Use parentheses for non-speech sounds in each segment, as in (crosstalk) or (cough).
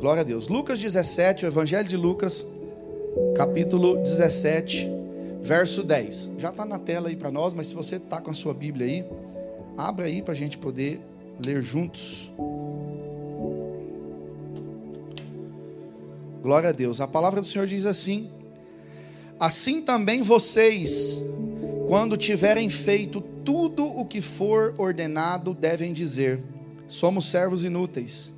Glória a Deus. Lucas 17, o Evangelho de Lucas, capítulo 17, verso 10. Já está na tela aí para nós, mas se você está com a sua Bíblia aí, abra aí para a gente poder ler juntos. Glória a Deus. A palavra do Senhor diz assim: Assim também vocês, quando tiverem feito tudo o que for ordenado, devem dizer: Somos servos inúteis,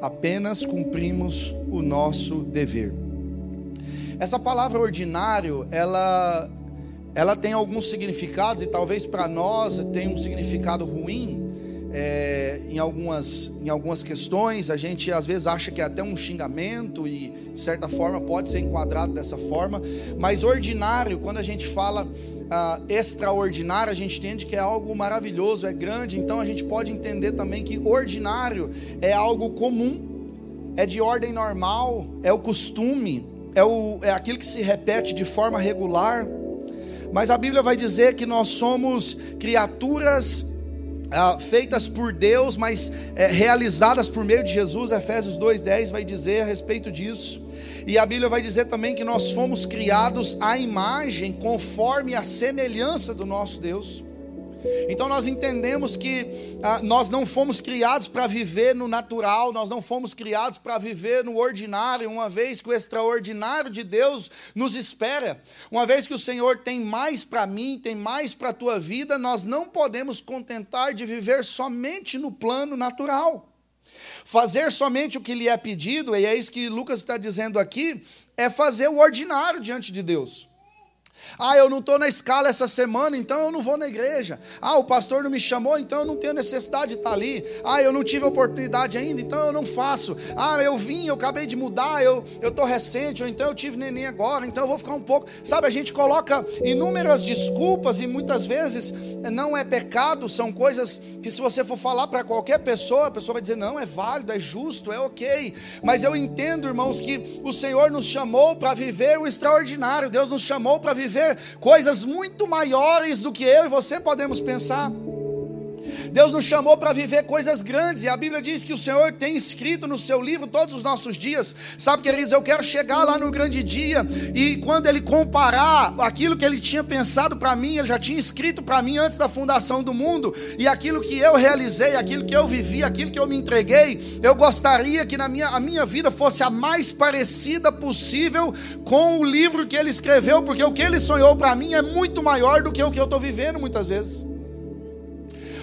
apenas cumprimos o nosso dever. Essa palavra ordinário, ela ela tem alguns significados e talvez para nós tenha um significado ruim, é, em, algumas, em algumas questões, a gente às vezes acha que é até um xingamento e, de certa forma, pode ser enquadrado dessa forma, mas ordinário, quando a gente fala ah, extraordinário, a gente entende que é algo maravilhoso, é grande, então a gente pode entender também que ordinário é algo comum, é de ordem normal, é o costume, é, o, é aquilo que se repete de forma regular. Mas a Bíblia vai dizer que nós somos criaturas ah, feitas por Deus, mas é, realizadas por meio de Jesus. Efésios 2,10 vai dizer a respeito disso. E a Bíblia vai dizer também que nós fomos criados à imagem, conforme a semelhança do nosso Deus. Então nós entendemos que ah, nós não fomos criados para viver no natural, nós não fomos criados para viver no ordinário, uma vez que o extraordinário de Deus nos espera, uma vez que o Senhor tem mais para mim, tem mais para a tua vida, nós não podemos contentar de viver somente no plano natural. Fazer somente o que lhe é pedido, e é isso que Lucas está dizendo aqui, é fazer o ordinário diante de Deus. Ah, eu não estou na escala essa semana, então eu não vou na igreja. Ah, o pastor não me chamou, então eu não tenho necessidade de estar ali. Ah, eu não tive oportunidade ainda, então eu não faço. Ah, eu vim, eu acabei de mudar, eu estou recente, ou então eu tive neném agora, então eu vou ficar um pouco. Sabe, a gente coloca inúmeras desculpas e muitas vezes não é pecado, são coisas que se você for falar para qualquer pessoa, a pessoa vai dizer: não, é válido, é justo, é ok. Mas eu entendo, irmãos, que o Senhor nos chamou para viver o extraordinário, Deus nos chamou para viver viver coisas muito maiores do que eu e você podemos pensar. Deus nos chamou para viver coisas grandes, e a Bíblia diz que o Senhor tem escrito no seu livro todos os nossos dias. Sabe, queridos, eu quero chegar lá no grande dia, e quando Ele comparar aquilo que Ele tinha pensado para mim, Ele já tinha escrito para mim antes da fundação do mundo, e aquilo que eu realizei, aquilo que eu vivi, aquilo que eu me entreguei, eu gostaria que na minha, a minha vida fosse a mais parecida possível com o livro que Ele escreveu, porque o que Ele sonhou para mim é muito maior do que o que eu estou vivendo muitas vezes.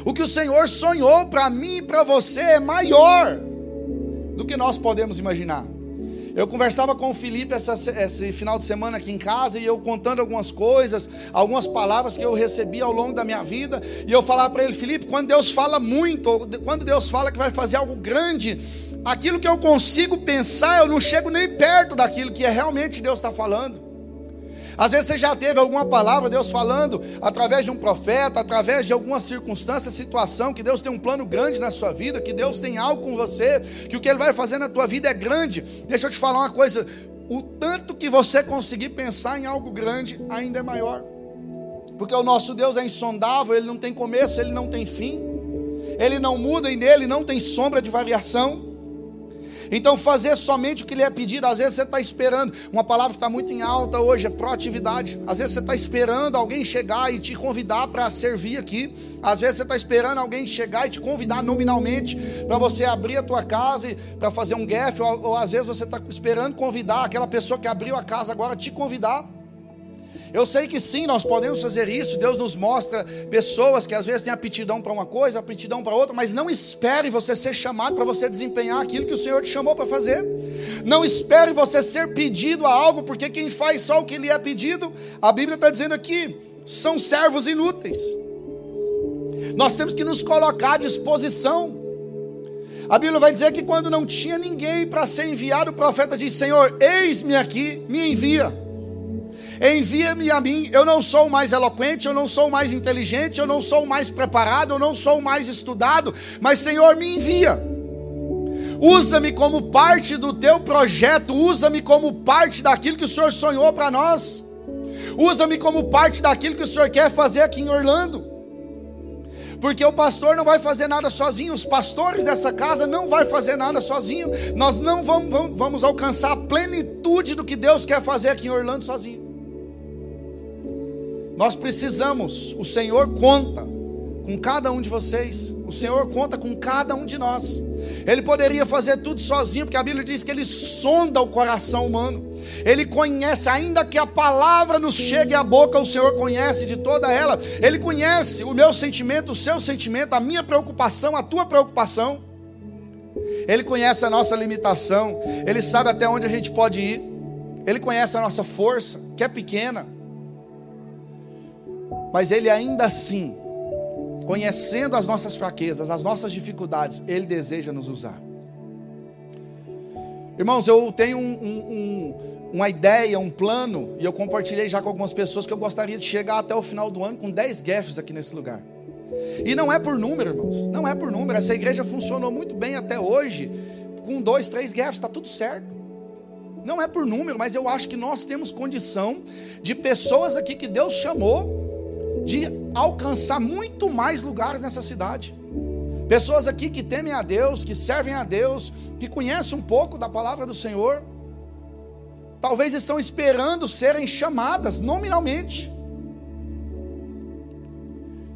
O que o Senhor sonhou para mim e para você é maior do que nós podemos imaginar. Eu conversava com o Felipe essa, esse final de semana aqui em casa e eu contando algumas coisas, algumas palavras que eu recebi ao longo da minha vida, e eu falava para ele, Felipe, quando Deus fala muito, quando Deus fala que vai fazer algo grande, aquilo que eu consigo pensar, eu não chego nem perto daquilo que é realmente Deus está falando. Às vezes você já teve alguma palavra, Deus falando através de um profeta, através de alguma circunstância, situação, que Deus tem um plano grande na sua vida, que Deus tem algo com você, que o que Ele vai fazer na tua vida é grande. Deixa eu te falar uma coisa: o tanto que você conseguir pensar em algo grande ainda é maior, porque o nosso Deus é insondável, Ele não tem começo, Ele não tem fim, Ele não muda e nele não tem sombra de variação. Então, fazer somente o que lhe é pedido, às vezes você está esperando, uma palavra que está muito em alta hoje é proatividade. Às vezes você está esperando alguém chegar e te convidar para servir aqui. Às vezes você está esperando alguém chegar e te convidar nominalmente para você abrir a tua casa para fazer um gaf, ou, ou às vezes você está esperando convidar aquela pessoa que abriu a casa agora te convidar. Eu sei que sim, nós podemos fazer isso. Deus nos mostra pessoas que às vezes têm aptidão para uma coisa, aptidão para outra, mas não espere você ser chamado para você desempenhar aquilo que o Senhor te chamou para fazer. Não espere você ser pedido a algo, porque quem faz só o que lhe é pedido, a Bíblia está dizendo aqui, são servos inúteis. Nós temos que nos colocar à disposição. A Bíblia vai dizer que quando não tinha ninguém para ser enviado, o profeta diz: Senhor, eis-me aqui, me envia envia-me a mim. Eu não sou mais eloquente, eu não sou mais inteligente, eu não sou mais preparado, eu não sou mais estudado, mas Senhor, me envia. Usa-me como parte do teu projeto, usa-me como parte daquilo que o Senhor sonhou para nós. Usa-me como parte daquilo que o Senhor quer fazer aqui em Orlando. Porque o pastor não vai fazer nada sozinho, os pastores dessa casa não vai fazer nada sozinho. Nós não vamos, vamos, vamos alcançar a plenitude do que Deus quer fazer aqui em Orlando sozinho. Nós precisamos, o Senhor conta com cada um de vocês, o Senhor conta com cada um de nós. Ele poderia fazer tudo sozinho, porque a Bíblia diz que ele sonda o coração humano. Ele conhece, ainda que a palavra nos chegue à boca, o Senhor conhece de toda ela. Ele conhece o meu sentimento, o seu sentimento, a minha preocupação, a tua preocupação. Ele conhece a nossa limitação, ele sabe até onde a gente pode ir. Ele conhece a nossa força, que é pequena. Mas ele ainda assim, conhecendo as nossas fraquezas, as nossas dificuldades, ele deseja nos usar. Irmãos, eu tenho um, um, um, uma ideia, um plano, e eu compartilhei já com algumas pessoas que eu gostaria de chegar até o final do ano com 10 gaffs aqui nesse lugar. E não é por número, irmãos, não é por número. Essa igreja funcionou muito bem até hoje, com dois, três gaffs, está tudo certo. Não é por número, mas eu acho que nós temos condição de pessoas aqui que Deus chamou de alcançar muito mais lugares nessa cidade. Pessoas aqui que temem a Deus, que servem a Deus, que conhecem um pouco da palavra do Senhor, talvez estão esperando serem chamadas nominalmente.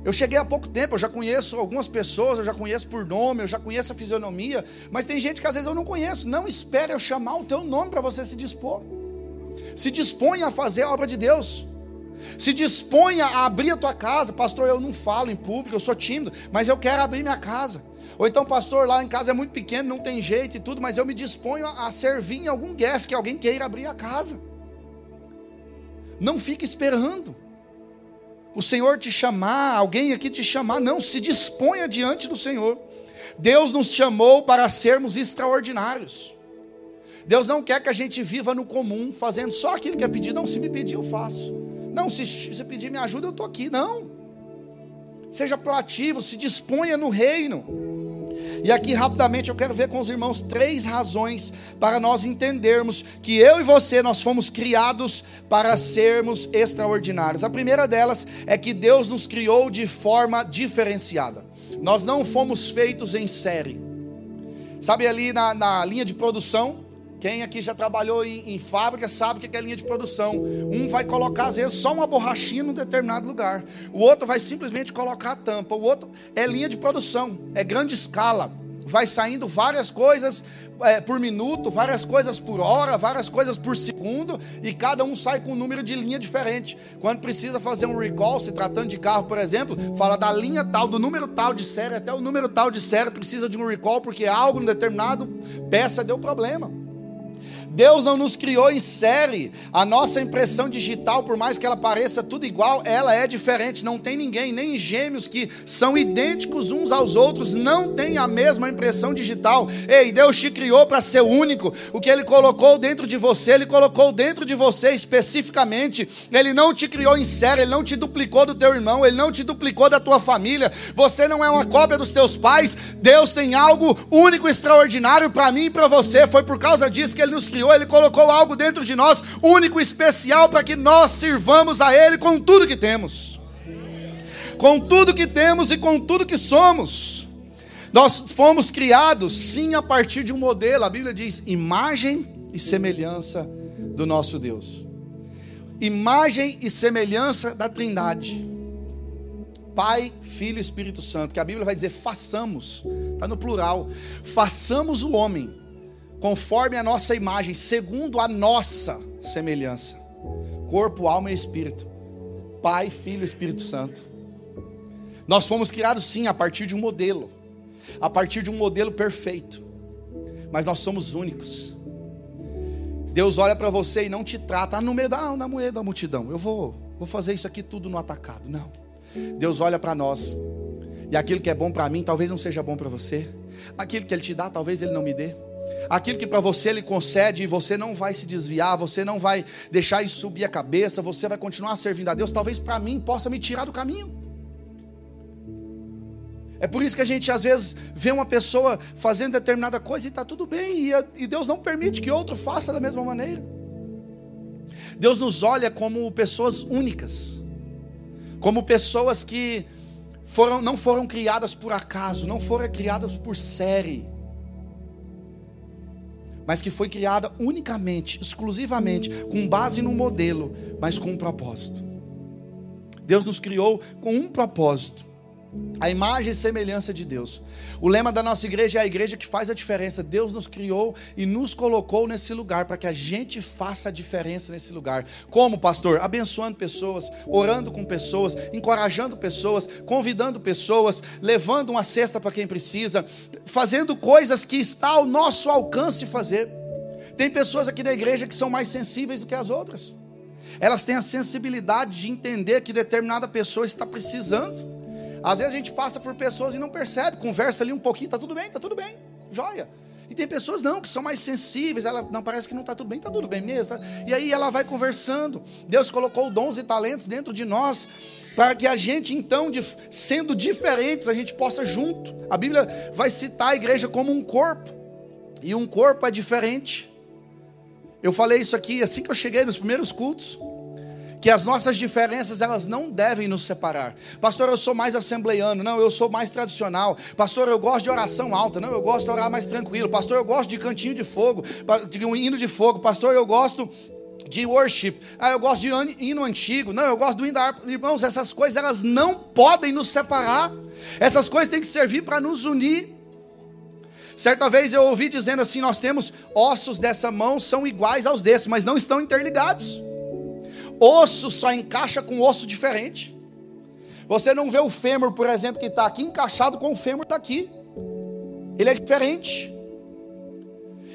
Eu cheguei há pouco tempo, eu já conheço algumas pessoas, eu já conheço por nome, eu já conheço a fisionomia, mas tem gente que às vezes eu não conheço. Não espere eu chamar o teu nome para você se dispor. Se disponha a fazer a obra de Deus. Se disponha a abrir a tua casa, pastor. Eu não falo em público, eu sou tímido, mas eu quero abrir minha casa. Ou então, pastor, lá em casa é muito pequeno, não tem jeito e tudo, mas eu me disponho a, servir em algum guef que alguém queira abrir a casa. Não fique esperando o Senhor te chamar, alguém aqui te chamar, não, se disponha diante do Senhor. Deus nos chamou para sermos extraordinários. Deus não quer que a gente viva no comum, fazendo só aquilo que é pedido. Não, se me pedir, eu faço. Não, se você pedir me ajuda, eu estou aqui. Não. Seja proativo, se disponha no reino. E aqui rapidamente eu quero ver com os irmãos três razões para nós entendermos que eu e você nós fomos criados para sermos extraordinários. A primeira delas é que Deus nos criou de forma diferenciada. Nós não fomos feitos em série. Sabe ali na, na linha de produção, quem aqui já trabalhou em, em fábrica sabe que é linha de produção. Um vai colocar, às vezes, só uma borrachinha num determinado lugar. O outro vai simplesmente colocar a tampa. O outro é linha de produção, é grande escala. Vai saindo várias coisas é, por minuto, várias coisas por hora, várias coisas por segundo, e cada um sai com um número de linha diferente. Quando precisa fazer um recall, se tratando de carro, por exemplo, fala da linha tal, do número tal de série até o número tal de série, precisa de um recall porque algo em determinado peça deu problema. Deus não nos criou em série. A nossa impressão digital, por mais que ela pareça tudo igual, ela é diferente. Não tem ninguém, nem gêmeos que são idênticos uns aos outros, não tem a mesma impressão digital. Ei, Deus te criou para ser único. O que Ele colocou dentro de você, Ele colocou dentro de você especificamente. Ele não te criou em série, Ele não te duplicou do teu irmão, Ele não te duplicou da tua família. Você não é uma cópia dos teus pais. Deus tem algo único, extraordinário para mim e para você. Foi por causa disso que Ele nos criou criou, Ele colocou algo dentro de nós, único e especial, para que nós sirvamos a Ele com tudo que temos. Com tudo que temos e com tudo que somos. Nós fomos criados, sim, a partir de um modelo. A Bíblia diz: imagem e semelhança do nosso Deus. Imagem e semelhança da Trindade. Pai, Filho e Espírito Santo, que a Bíblia vai dizer façamos, está no plural, façamos o homem conforme a nossa imagem, segundo a nossa semelhança. Corpo, alma e espírito. Pai, Filho e Espírito Santo. Nós fomos criados sim a partir de um modelo, a partir de um modelo perfeito. Mas nós somos únicos. Deus olha para você e não te trata ah, no meio da, no meio da multidão. Eu vou, vou fazer isso aqui tudo no atacado. Não. Deus olha para nós. E aquilo que é bom para mim, talvez não seja bom para você. Aquilo que Ele te dá, talvez Ele não me dê. Aquilo que para você Ele concede e você não vai se desviar, você não vai deixar isso subir a cabeça, você vai continuar servindo a Deus, talvez para mim possa me tirar do caminho. É por isso que a gente às vezes vê uma pessoa fazendo determinada coisa e está tudo bem, e Deus não permite que outro faça da mesma maneira. Deus nos olha como pessoas únicas, como pessoas que foram, não foram criadas por acaso, não foram criadas por série, mas que foi criada unicamente, exclusivamente, com base no modelo, mas com um propósito. Deus nos criou com um propósito a imagem e semelhança de Deus. O lema da nossa igreja é a igreja que faz a diferença. Deus nos criou e nos colocou nesse lugar para que a gente faça a diferença nesse lugar. Como, pastor? Abençoando pessoas, orando com pessoas, encorajando pessoas, convidando pessoas, levando uma cesta para quem precisa, fazendo coisas que está ao nosso alcance fazer. Tem pessoas aqui da igreja que são mais sensíveis do que as outras. Elas têm a sensibilidade de entender que determinada pessoa está precisando. Às vezes a gente passa por pessoas e não percebe, conversa ali um pouquinho, tá tudo bem, tá tudo bem, joia. E tem pessoas não, que são mais sensíveis, ela não parece que não está tudo bem, está tudo bem mesmo. Tá? E aí ela vai conversando. Deus colocou dons e talentos dentro de nós para que a gente então, sendo diferentes, a gente possa junto. A Bíblia vai citar a igreja como um corpo. E um corpo é diferente. Eu falei isso aqui assim que eu cheguei nos primeiros cultos que as nossas diferenças elas não devem nos separar. Pastor, eu sou mais assembleiano, não, eu sou mais tradicional. Pastor, eu gosto de oração alta, não, eu gosto de orar mais tranquilo. Pastor, eu gosto de cantinho de fogo, de um hino de fogo. Pastor, eu gosto de worship. Ah, eu gosto de hino antigo. Não, eu gosto do hino da harpa. Irmãos, essas coisas elas não podem nos separar. Essas coisas têm que servir para nos unir. Certa vez eu ouvi dizendo assim: nós temos ossos dessa mão são iguais aos desses, mas não estão interligados. Osso só encaixa com osso diferente. Você não vê o fêmur, por exemplo, que está aqui encaixado com o fêmur daqui. Ele é diferente.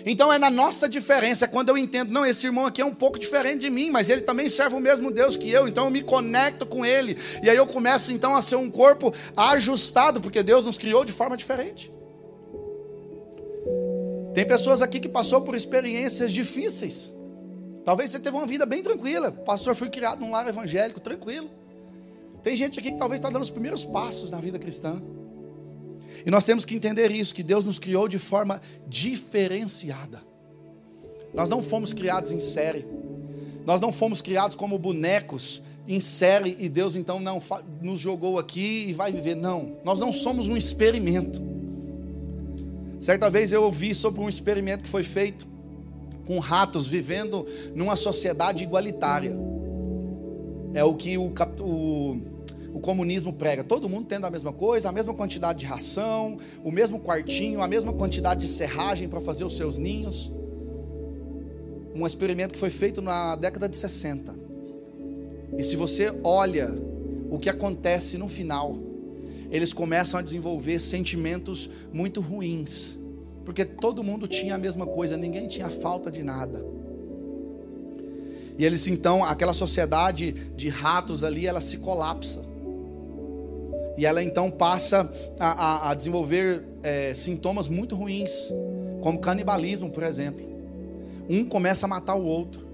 Então é na nossa diferença, quando eu entendo, não, esse irmão aqui é um pouco diferente de mim, mas ele também serve o mesmo Deus que eu, então eu me conecto com ele, e aí eu começo então a ser um corpo ajustado, porque Deus nos criou de forma diferente. Tem pessoas aqui que passou por experiências difíceis. Talvez você teve uma vida bem tranquila. Pastor foi criado num lar evangélico, tranquilo. Tem gente aqui que talvez está dando os primeiros passos na vida cristã. E nós temos que entender isso, que Deus nos criou de forma diferenciada. Nós não fomos criados em série. Nós não fomos criados como bonecos em série e Deus então não nos jogou aqui e vai viver. Não, nós não somos um experimento. Certa vez eu ouvi sobre um experimento que foi feito com ratos vivendo numa sociedade igualitária. É o que o, o, o comunismo prega. Todo mundo tendo a mesma coisa, a mesma quantidade de ração, o mesmo quartinho, a mesma quantidade de serragem para fazer os seus ninhos. Um experimento que foi feito na década de 60. E se você olha o que acontece no final, eles começam a desenvolver sentimentos muito ruins porque todo mundo tinha a mesma coisa, ninguém tinha falta de nada. E eles então, aquela sociedade de ratos ali, ela se colapsa. E ela então passa a, a, a desenvolver é, sintomas muito ruins, como canibalismo, por exemplo. Um começa a matar o outro.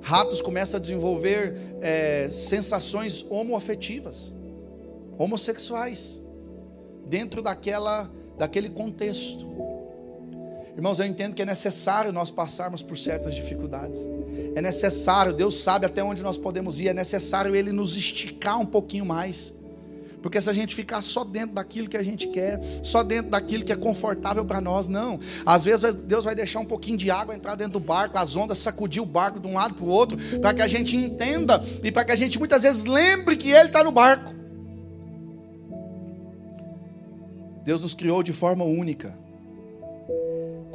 Ratos começam a desenvolver é, sensações homoafetivas, homossexuais, dentro daquela daquele contexto. Irmãos, eu entendo que é necessário nós passarmos por certas dificuldades. É necessário, Deus sabe até onde nós podemos ir, é necessário Ele nos esticar um pouquinho mais. Porque se a gente ficar só dentro daquilo que a gente quer, só dentro daquilo que é confortável para nós, não. Às vezes Deus vai deixar um pouquinho de água entrar dentro do barco, as ondas sacudir o barco de um lado para o outro, para que a gente entenda e para que a gente muitas vezes lembre que Ele está no barco. Deus nos criou de forma única.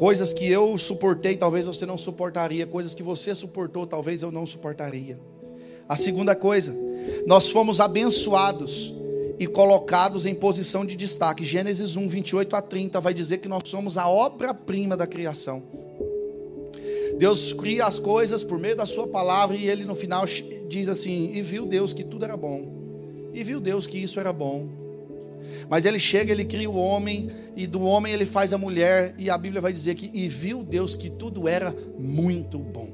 Coisas que eu suportei, talvez você não suportaria. Coisas que você suportou, talvez eu não suportaria. A segunda coisa, nós fomos abençoados e colocados em posição de destaque. Gênesis 1, 28 a 30 vai dizer que nós somos a obra-prima da criação. Deus cria as coisas por meio da Sua palavra e Ele no final diz assim: E viu Deus que tudo era bom, e viu Deus que isso era bom. Mas ele chega, ele cria o homem, e do homem ele faz a mulher, e a Bíblia vai dizer que, e viu Deus que tudo era muito bom.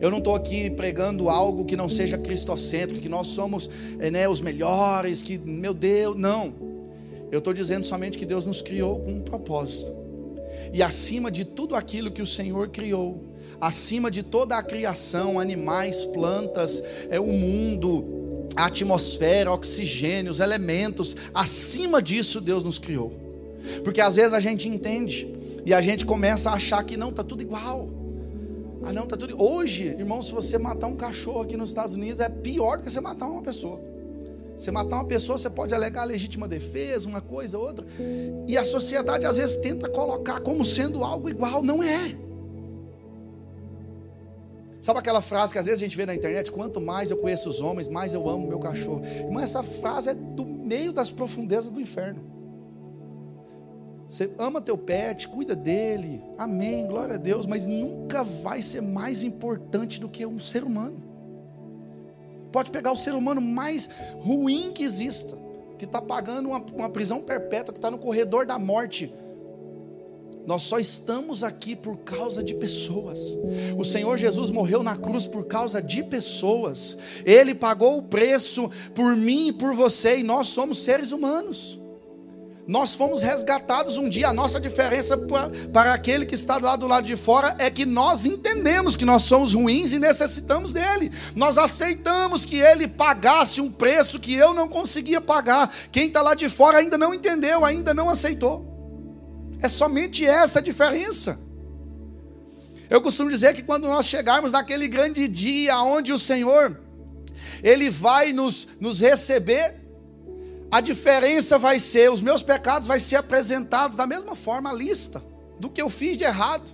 Eu não estou aqui pregando algo que não seja cristocêntrico, que nós somos é, né, os melhores, que, meu Deus, não. Eu estou dizendo somente que Deus nos criou com um propósito. E acima de tudo aquilo que o Senhor criou, acima de toda a criação, animais, plantas, é, o mundo, a atmosfera, oxigênio, os elementos, acima disso Deus nos criou. Porque às vezes a gente entende e a gente começa a achar que não, tá tudo igual. Ah, não, tá tudo. Hoje, irmão, se você matar um cachorro aqui nos Estados Unidos é pior do que você matar uma pessoa. Você matar uma pessoa, você pode alegar legítima defesa, uma coisa, outra. E a sociedade às vezes tenta colocar como sendo algo igual, não é. Sabe aquela frase que às vezes a gente vê na internet? Quanto mais eu conheço os homens, mais eu amo meu cachorro. Irmão, essa frase é do meio das profundezas do inferno. Você ama teu pet, cuida dele, amém, glória a Deus, mas nunca vai ser mais importante do que um ser humano. Pode pegar o ser humano mais ruim que exista, que está pagando uma, uma prisão perpétua, que está no corredor da morte, nós só estamos aqui por causa de pessoas. O Senhor Jesus morreu na cruz por causa de pessoas. Ele pagou o preço por mim e por você, e nós somos seres humanos. Nós fomos resgatados um dia. A nossa diferença para, para aquele que está lá do lado de fora é que nós entendemos que nós somos ruins e necessitamos dele. Nós aceitamos que ele pagasse um preço que eu não conseguia pagar. Quem está lá de fora ainda não entendeu, ainda não aceitou. É somente essa a diferença. Eu costumo dizer que quando nós chegarmos naquele grande dia onde o Senhor ele vai nos, nos receber, a diferença vai ser, os meus pecados vai ser apresentados da mesma forma a lista do que eu fiz de errado.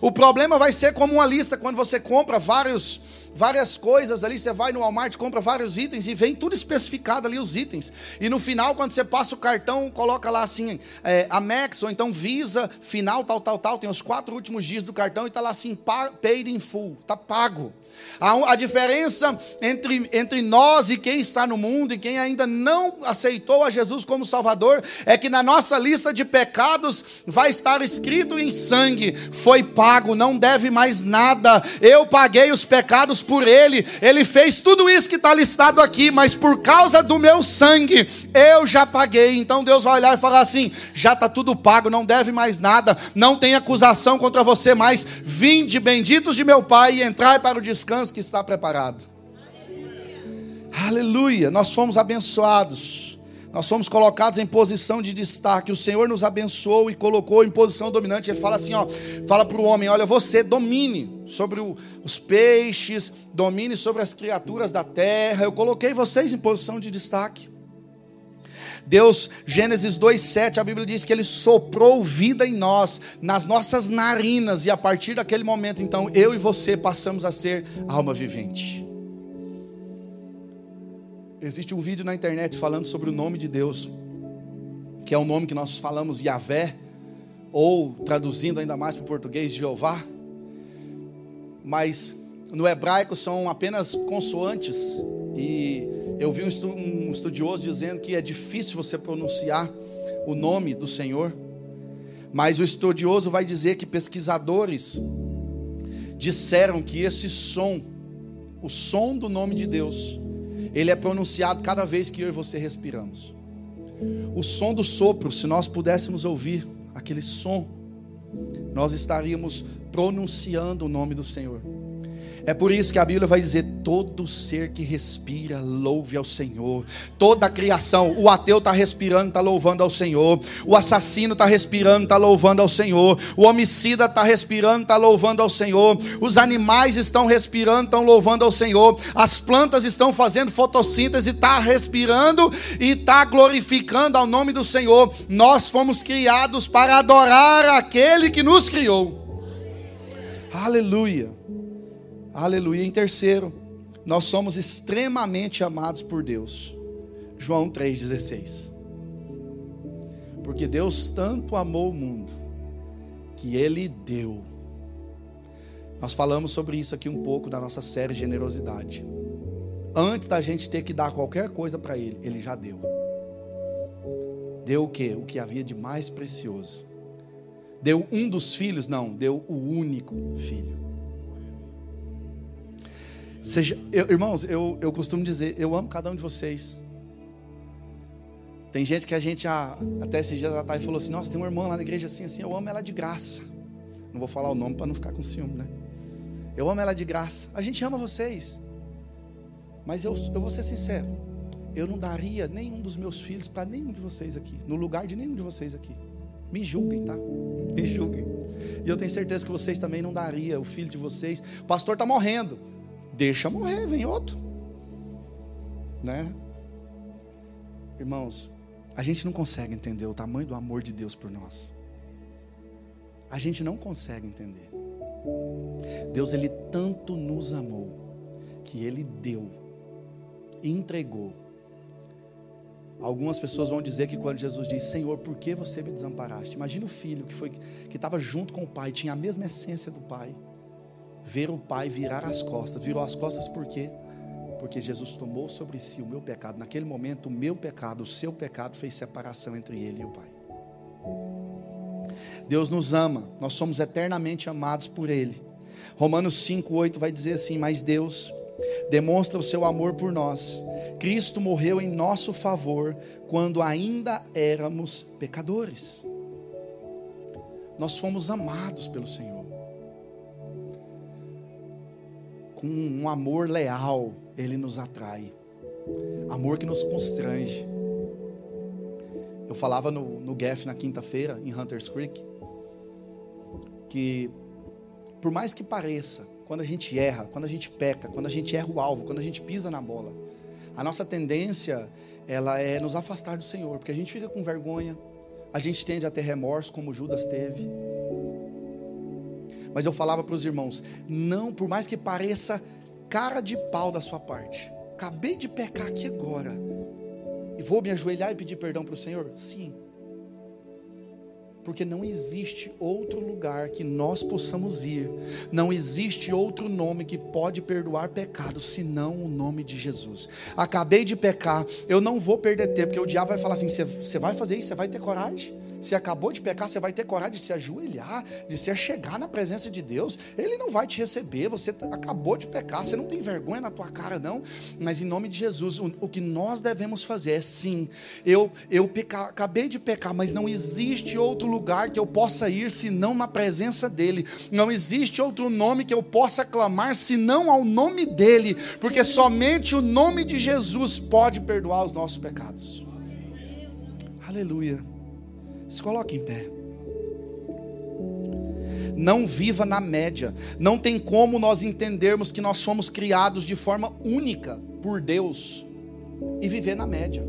O problema vai ser como uma lista quando você compra vários várias coisas ali, você vai no Walmart, compra vários itens e vem tudo especificado ali os itens. E no final, quando você passa o cartão, coloca lá assim, é, Amex ou então Visa, final, tal, tal, tal, tem os quatro últimos dias do cartão e está lá assim, paid in full, está pago. A, a diferença entre, entre nós e quem está no mundo e quem ainda não aceitou a Jesus como Salvador é que na nossa lista de pecados vai estar escrito em sangue: foi pago, não deve mais nada. Eu paguei os pecados por Ele, Ele fez tudo isso que está listado aqui, mas por causa do meu sangue, eu já paguei. Então Deus vai olhar e falar assim: já está tudo pago, não deve mais nada, não tem acusação contra você mais. Vinde, benditos de meu Pai, e entrai para o descanso que está preparado. Aleluia. Aleluia. Nós fomos abençoados. Nós fomos colocados em posição de destaque. O Senhor nos abençoou e colocou em posição dominante. Ele fala assim, ó, fala para o homem: olha, você domine sobre o, os peixes, domine sobre as criaturas da terra. Eu coloquei vocês em posição de destaque. Deus, Gênesis 2:7, a Bíblia diz que ele soprou vida em nós, nas nossas narinas, e a partir daquele momento, então, eu e você passamos a ser alma vivente. Existe um vídeo na internet falando sobre o nome de Deus, que é o nome que nós falamos Yahvé, ou traduzindo ainda mais para o português, Jeová. Mas no hebraico são apenas consoantes e eu vi um estudioso dizendo que é difícil você pronunciar o nome do Senhor, mas o estudioso vai dizer que pesquisadores disseram que esse som, o som do nome de Deus, ele é pronunciado cada vez que eu e você respiramos. O som do sopro, se nós pudéssemos ouvir aquele som, nós estaríamos pronunciando o nome do Senhor. É por isso que a Bíblia vai dizer: todo ser que respira, louve ao Senhor. Toda a criação, o ateu está respirando, está louvando ao Senhor. O assassino está respirando, está louvando ao Senhor. O homicida está respirando, está louvando ao Senhor. Os animais estão respirando, estão louvando ao Senhor. As plantas estão fazendo fotossíntese, está respirando e está glorificando ao nome do Senhor. Nós fomos criados para adorar aquele que nos criou. Aleluia. Aleluia. Em terceiro, nós somos extremamente amados por Deus. João 3,16. Porque Deus tanto amou o mundo que Ele deu. Nós falamos sobre isso aqui um pouco na nossa série Generosidade. Antes da gente ter que dar qualquer coisa para Ele, Ele já deu. Deu o que? O que havia de mais precioso. Deu um dos filhos? Não, deu o único filho. Seja, eu, irmãos, eu, eu costumo dizer, eu amo cada um de vocês. Tem gente que a gente, ah, até esses dias atrás, falou assim: Nossa, tem uma irmã lá na igreja assim, assim, eu amo ela de graça. Não vou falar o nome para não ficar com ciúme, né? Eu amo ela de graça. A gente ama vocês. Mas eu, eu vou ser sincero, eu não daria nenhum dos meus filhos para nenhum de vocês aqui, no lugar de nenhum de vocês aqui. Me julguem, tá? (laughs) Me julguem. E eu tenho certeza que vocês também não daria o filho de vocês. O pastor está morrendo. Deixa morrer, vem outro. Né? Irmãos, a gente não consegue entender o tamanho do amor de Deus por nós. A gente não consegue entender. Deus ele tanto nos amou que ele deu, entregou. Algumas pessoas vão dizer que quando Jesus diz: "Senhor, por que você me desamparaste?" Imagina o filho que foi que estava junto com o pai, tinha a mesma essência do pai. Ver o pai virar as costas, virou as costas por quê? Porque Jesus tomou sobre si o meu pecado. Naquele momento, o meu pecado, o seu pecado fez separação entre ele e o pai. Deus nos ama, nós somos eternamente amados por Ele. Romanos 5,8 vai dizer assim: Mas Deus demonstra o seu amor por nós. Cristo morreu em nosso favor quando ainda éramos pecadores. Nós fomos amados pelo Senhor. Com um amor leal, Ele nos atrai. Amor que nos constrange. Eu falava no, no GAF na quinta-feira, em Hunters Creek, que por mais que pareça, quando a gente erra, quando a gente peca, quando a gente erra o alvo, quando a gente pisa na bola, a nossa tendência ela é nos afastar do Senhor, porque a gente fica com vergonha, a gente tende a ter remorso, como Judas teve. Mas eu falava para os irmãos, não, por mais que pareça cara de pau da sua parte, acabei de pecar aqui agora, e vou me ajoelhar e pedir perdão para o Senhor? Sim, porque não existe outro lugar que nós possamos ir, não existe outro nome que pode perdoar pecados senão o nome de Jesus. Acabei de pecar, eu não vou perder tempo, porque o diabo vai falar assim: você vai fazer isso, você vai ter coragem? Se acabou de pecar, você vai ter coragem de se ajoelhar, de se achegar na presença de Deus. Ele não vai te receber. Você acabou de pecar, você não tem vergonha na tua cara, não. Mas em nome de Jesus, o, o que nós devemos fazer é sim. Eu, eu peca, acabei de pecar, mas não existe outro lugar que eu possa ir senão na presença dEle. Não existe outro nome que eu possa clamar senão ao nome dEle, porque somente o nome de Jesus pode perdoar os nossos pecados. Aleluia. Se coloque em pé. Não viva na média. Não tem como nós entendermos que nós fomos criados de forma única por Deus e viver na média.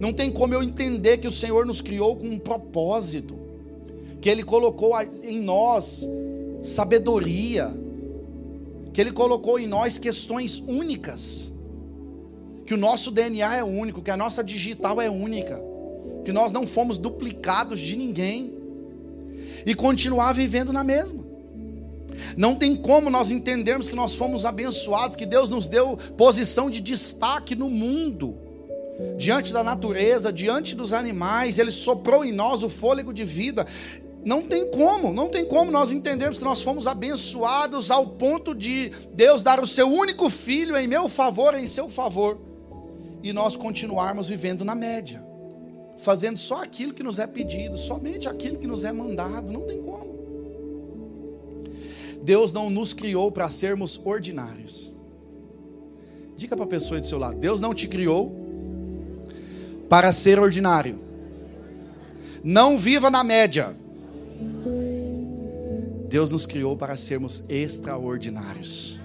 Não tem como eu entender que o Senhor nos criou com um propósito, que Ele colocou em nós sabedoria, que Ele colocou em nós questões únicas, que o nosso DNA é único, que a nossa digital é única que nós não fomos duplicados de ninguém e continuar vivendo na mesma. Não tem como nós entendermos que nós fomos abençoados, que Deus nos deu posição de destaque no mundo, diante da natureza, diante dos animais, Ele soprou em nós o fôlego de vida. Não tem como, não tem como nós entendermos que nós fomos abençoados ao ponto de Deus dar o seu único filho em meu favor, em seu favor, e nós continuarmos vivendo na média fazendo só aquilo que nos é pedido, somente aquilo que nos é mandado, não tem como. Deus não nos criou para sermos ordinários. Diga para a pessoa do seu lado: Deus não te criou para ser ordinário. Não viva na média. Deus nos criou para sermos extraordinários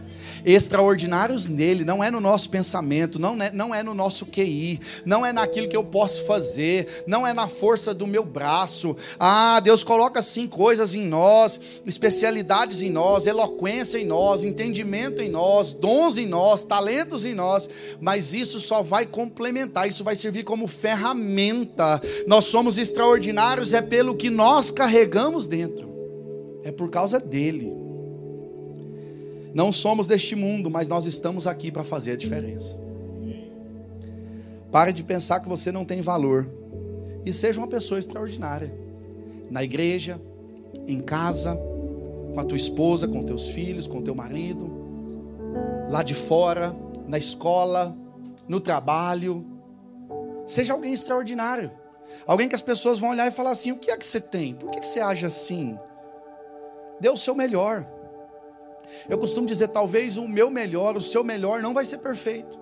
extraordinários nele, não é no nosso pensamento, não é, não é no nosso QI, não é naquilo que eu posso fazer, não é na força do meu braço. Ah, Deus coloca sim coisas em nós, especialidades em nós, eloquência em nós, entendimento em nós, dons em nós, talentos em nós, mas isso só vai complementar, isso vai servir como ferramenta. Nós somos extraordinários é pelo que nós carregamos dentro. É por causa dele. Não somos deste mundo, mas nós estamos aqui para fazer a diferença. Pare de pensar que você não tem valor e seja uma pessoa extraordinária. Na igreja, em casa, com a tua esposa, com teus filhos, com teu marido, lá de fora, na escola, no trabalho. Seja alguém extraordinário. Alguém que as pessoas vão olhar e falar assim: o que é que você tem? Por que você age assim? Dê o seu melhor. Eu costumo dizer, talvez o meu melhor, o seu melhor não vai ser perfeito.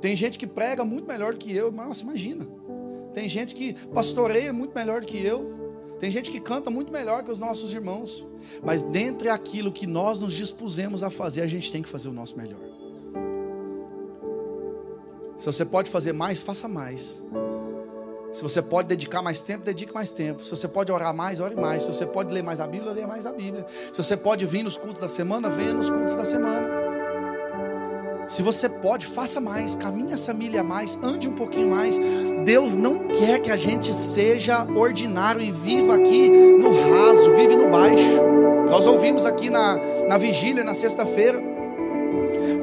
Tem gente que prega muito melhor que eu, nossa, imagina. Tem gente que pastoreia muito melhor que eu. Tem gente que canta muito melhor que os nossos irmãos. Mas dentre aquilo que nós nos dispusemos a fazer, a gente tem que fazer o nosso melhor. Se você pode fazer mais, faça mais. Se você pode dedicar mais tempo, dedique mais tempo. Se você pode orar mais, ore mais. Se você pode ler mais a Bíblia, leia mais a Bíblia. Se você pode vir nos cultos da semana, venha nos cultos da semana. Se você pode, faça mais, caminhe essa milha mais, ande um pouquinho mais. Deus não quer que a gente seja ordinário e viva aqui no raso, vive no baixo. Nós ouvimos aqui na, na vigília, na sexta-feira.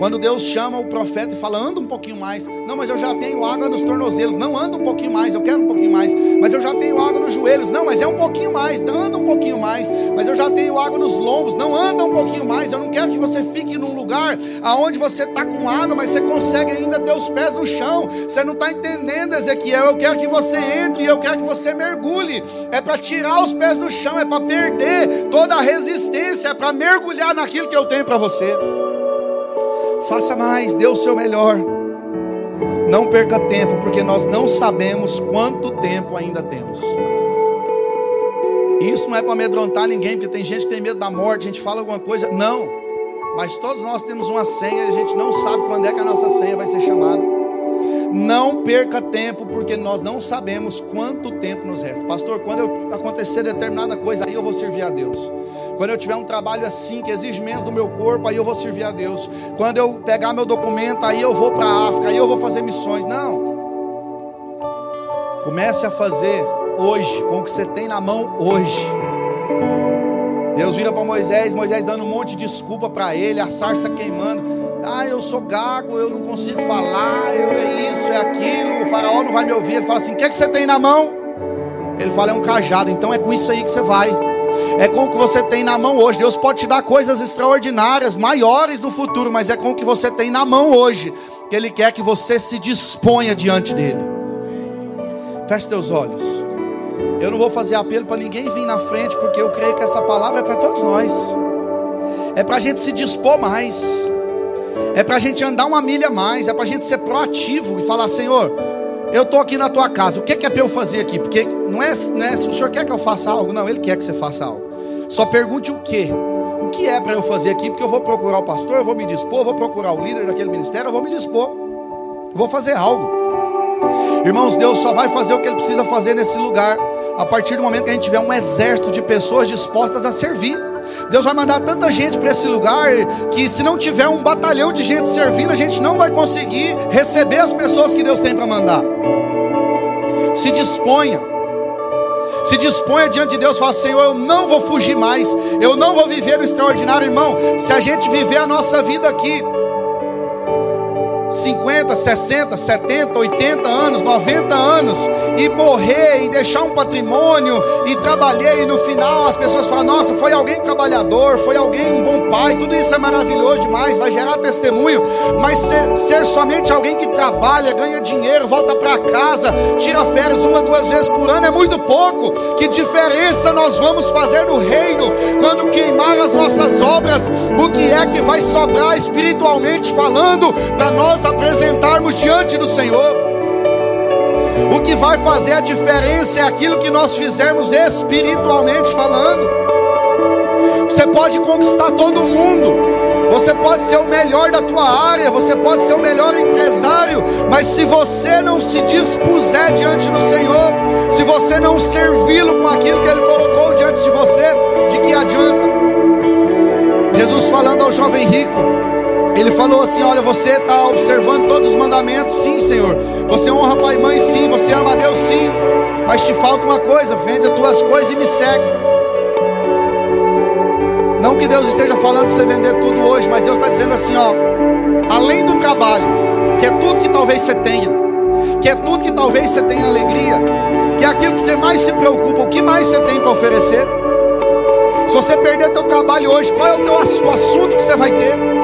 Quando Deus chama o profeta e fala, anda um pouquinho mais. Não, mas eu já tenho água nos tornozelos. Não, anda um pouquinho mais, eu quero um pouquinho mais. Mas eu já tenho água nos joelhos. Não, mas é um pouquinho mais, anda um pouquinho mais. Mas eu já tenho água nos lombos. Não, anda um pouquinho mais. Eu não quero que você fique num lugar aonde você está com água, mas você consegue ainda ter os pés no chão. Você não está entendendo, Ezequiel. Eu quero que você entre e eu quero que você mergulhe. É para tirar os pés do chão, é para perder toda a resistência, é para mergulhar naquilo que eu tenho para você. Faça mais, dê o seu melhor. Não perca tempo, porque nós não sabemos quanto tempo ainda temos. Isso não é para amedrontar ninguém, porque tem gente que tem medo da morte, a gente fala alguma coisa. Não. Mas todos nós temos uma senha, a gente não sabe quando é que a nossa senha vai ser chamada. Não perca tempo, porque nós não sabemos quanto tempo nos resta. Pastor, quando acontecer determinada coisa, aí eu vou servir a Deus. Quando eu tiver um trabalho assim, que exige menos do meu corpo, aí eu vou servir a Deus. Quando eu pegar meu documento, aí eu vou para a África, aí eu vou fazer missões. Não. Comece a fazer hoje, com o que você tem na mão hoje. Deus vira para Moisés, Moisés dando um monte de desculpa para ele, a sarça queimando. Ah, eu sou gago, eu não consigo falar, eu é isso, é aquilo. O faraó não vai me ouvir. Ele fala assim: O que, é que você tem na mão? Ele fala: É um cajado. Então é com isso aí que você vai. É com o que você tem na mão hoje. Deus pode te dar coisas extraordinárias, maiores no futuro, mas é com o que você tem na mão hoje. Que Ele quer que você se disponha diante dEle. Feche teus olhos. Eu não vou fazer apelo para ninguém vir na frente, porque eu creio que essa palavra é para todos nós. É para a gente se dispor mais é para a gente andar uma milha mais, é para a gente ser proativo e falar: Senhor, eu estou aqui na tua casa, o que é, que é para eu fazer aqui? Porque não é, não é, o Senhor quer que eu faça algo, não, Ele quer que você faça algo. Só pergunte o que. O que é para eu fazer aqui? Porque eu vou procurar o pastor, eu vou me dispor, eu vou procurar o líder daquele ministério, eu vou me dispor, eu vou fazer algo. Irmãos, Deus só vai fazer o que Ele precisa fazer nesse lugar a partir do momento que a gente tiver um exército de pessoas dispostas a servir. Deus vai mandar tanta gente para esse lugar que se não tiver um batalhão de gente servindo, a gente não vai conseguir receber as pessoas que Deus tem para mandar. Se disponha. Se disponha diante de Deus, fala: Senhor, eu não vou fugir mais, eu não vou viver o extraordinário, irmão. Se a gente viver a nossa vida aqui, 50, 60, 70, 80 anos, 90 anos e morrer e deixar um patrimônio e trabalhei e no final as pessoas falam: "Nossa, foi alguém trabalhador, foi alguém um bom pai". Tudo isso é maravilhoso demais, vai gerar testemunho, mas ser, ser somente alguém que trabalha, ganha dinheiro, volta para casa, tira férias uma, duas vezes por ano é muito pouco. Que diferença nós vamos fazer no reino quando queimar as nossas obras? O que é que vai sobrar espiritualmente falando para nós nós apresentarmos diante do Senhor. O que vai fazer a diferença é aquilo que nós fizermos espiritualmente falando. Você pode conquistar todo mundo. Você pode ser o melhor da tua área, você pode ser o melhor empresário, mas se você não se dispuser diante do Senhor, se você não servi-lo com aquilo que ele colocou diante de você, de que adianta? Jesus falando ao jovem rico, ele falou assim: Olha, você está observando todos os mandamentos, sim, Senhor. Você honra pai e mãe, sim. Você ama a Deus, sim. Mas te falta uma coisa: vende as tuas coisas e me segue. Não que Deus esteja falando para você vender tudo hoje, mas Deus está dizendo assim: ó, além do trabalho, que é tudo que talvez você tenha, que é tudo que talvez você tenha alegria, que é aquilo que você mais se preocupa, o que mais você tem para oferecer. Se você perder teu trabalho hoje, qual é o teu o assunto que você vai ter?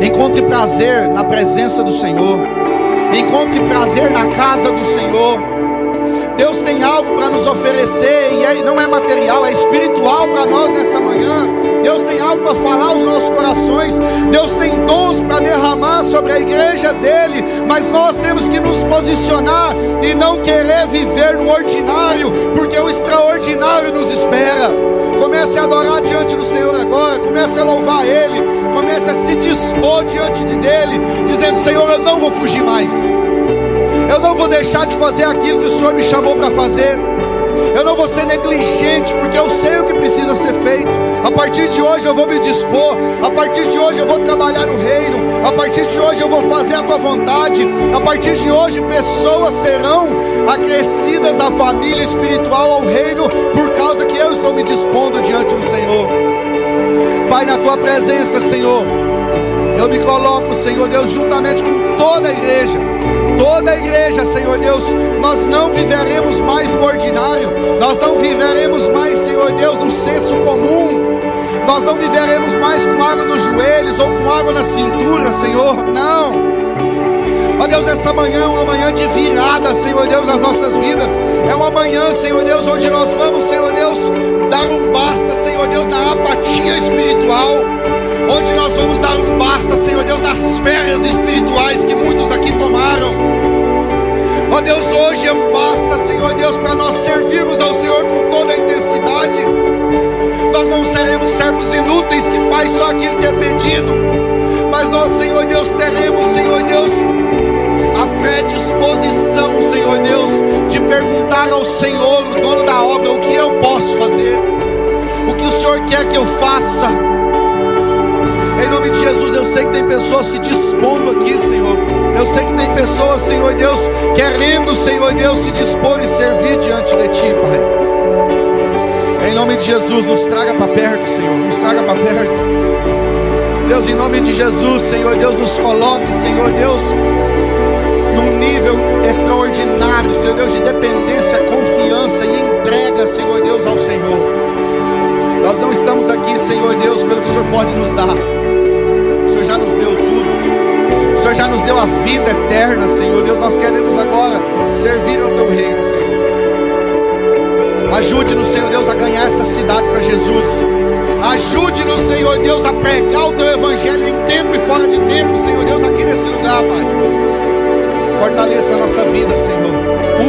Encontre prazer na presença do Senhor. Encontre prazer na casa do Senhor. Deus tem algo para nos oferecer e é, não é material, é espiritual para nós nessa manhã. Deus tem algo para falar aos nossos corações. Deus tem dons para derramar sobre a igreja dele, mas nós temos que nos posicionar e não querer viver no ordinário, porque o extraordinário nos espera. Comece a adorar diante do Senhor agora, comece a louvar Ele, comece a se dispor diante de dele, dizendo: Senhor, eu não vou fugir mais. Eu não vou deixar de fazer aquilo que o Senhor me chamou para fazer. Eu não vou ser negligente, porque eu sei o que precisa ser feito. A partir de hoje eu vou me dispor. A partir de hoje eu vou trabalhar no reino. A partir de hoje eu vou fazer a tua vontade. A partir de hoje pessoas serão acrescidas à família espiritual, ao reino, por causa que eu estou me dispondo diante do Senhor. Pai, na tua presença, Senhor, eu me coloco, Senhor Deus, juntamente com toda a igreja toda a igreja, Senhor Deus, nós não viveremos mais no ordinário, nós não viveremos mais, Senhor Deus, no senso comum, nós não viveremos mais com água nos joelhos ou com água na cintura, Senhor, não. Ó Deus, essa manhã é uma manhã de virada, Senhor Deus, nas nossas vidas. É uma manhã, Senhor Deus, onde nós vamos, Senhor Deus, dar um basta, Senhor Deus, na apatia espiritual onde nós vamos dar um basta, Senhor Deus, das férias espirituais que muitos aqui tomaram. Ó Deus, hoje é basta, Senhor Deus, para nós servirmos ao Senhor com toda a intensidade. Nós não seremos servos inúteis que faz só aquilo que é pedido, mas nós, Senhor Deus, teremos, Senhor Deus, a predisposição, Senhor Deus, de perguntar ao Senhor, o dono da obra, o que eu posso fazer, o que o Senhor quer que eu faça. Em nome de Jesus, eu sei que tem pessoas se dispondo aqui, Senhor. Eu sei que tem pessoas, Senhor Deus, querendo, Senhor Deus, se dispor e servir diante de Ti, Pai. Em nome de Jesus, nos traga para perto, Senhor. Nos traga para perto. Deus, em nome de Jesus, Senhor Deus, nos coloque, Senhor Deus, num nível extraordinário, Senhor Deus, de dependência, confiança e entrega, Senhor Deus, ao Senhor. Nós não estamos aqui, Senhor Deus, pelo que o Senhor pode nos dar. Já nos deu a vida eterna, Senhor Deus. Nós queremos agora servir ao teu reino, Senhor. Ajude-nos, Senhor Deus, a ganhar essa cidade para Jesus. Ajude-nos, Senhor Deus, a pregar o teu evangelho em tempo e fora de tempo, Senhor Deus, aqui nesse lugar, Pai. Fortaleça a nossa vida, Senhor.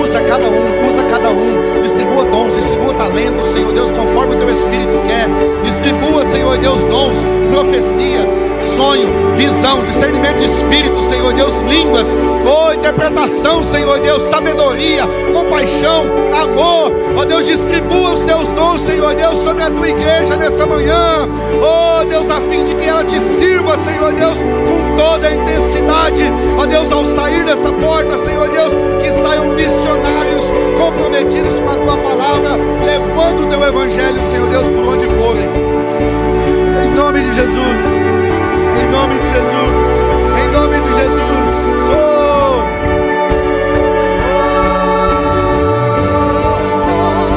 Usa cada um, usa cada um. Distribua dons, distribua talentos, Senhor Deus, conforme o teu Espírito quer. Distribua, Senhor Deus, dons, profecias, sonho, visão, discernimento de espírito, Senhor Deus, línguas, oh, interpretação, Senhor Deus, sabedoria, compaixão, amor, ó oh, Deus, distribua os teus dons, Senhor Deus, sobre a tua igreja nessa manhã, oh Deus, a fim de que ela te sirva, Senhor Deus, com toda a intensidade, ó oh, Deus, ao sair dessa porta, Senhor Deus, que saiam missionários comprometidos com a tua palavra, levando o teu evangelho, Senhor Deus, por onde for em nome de Jesus, em nome de Jesus. Oh!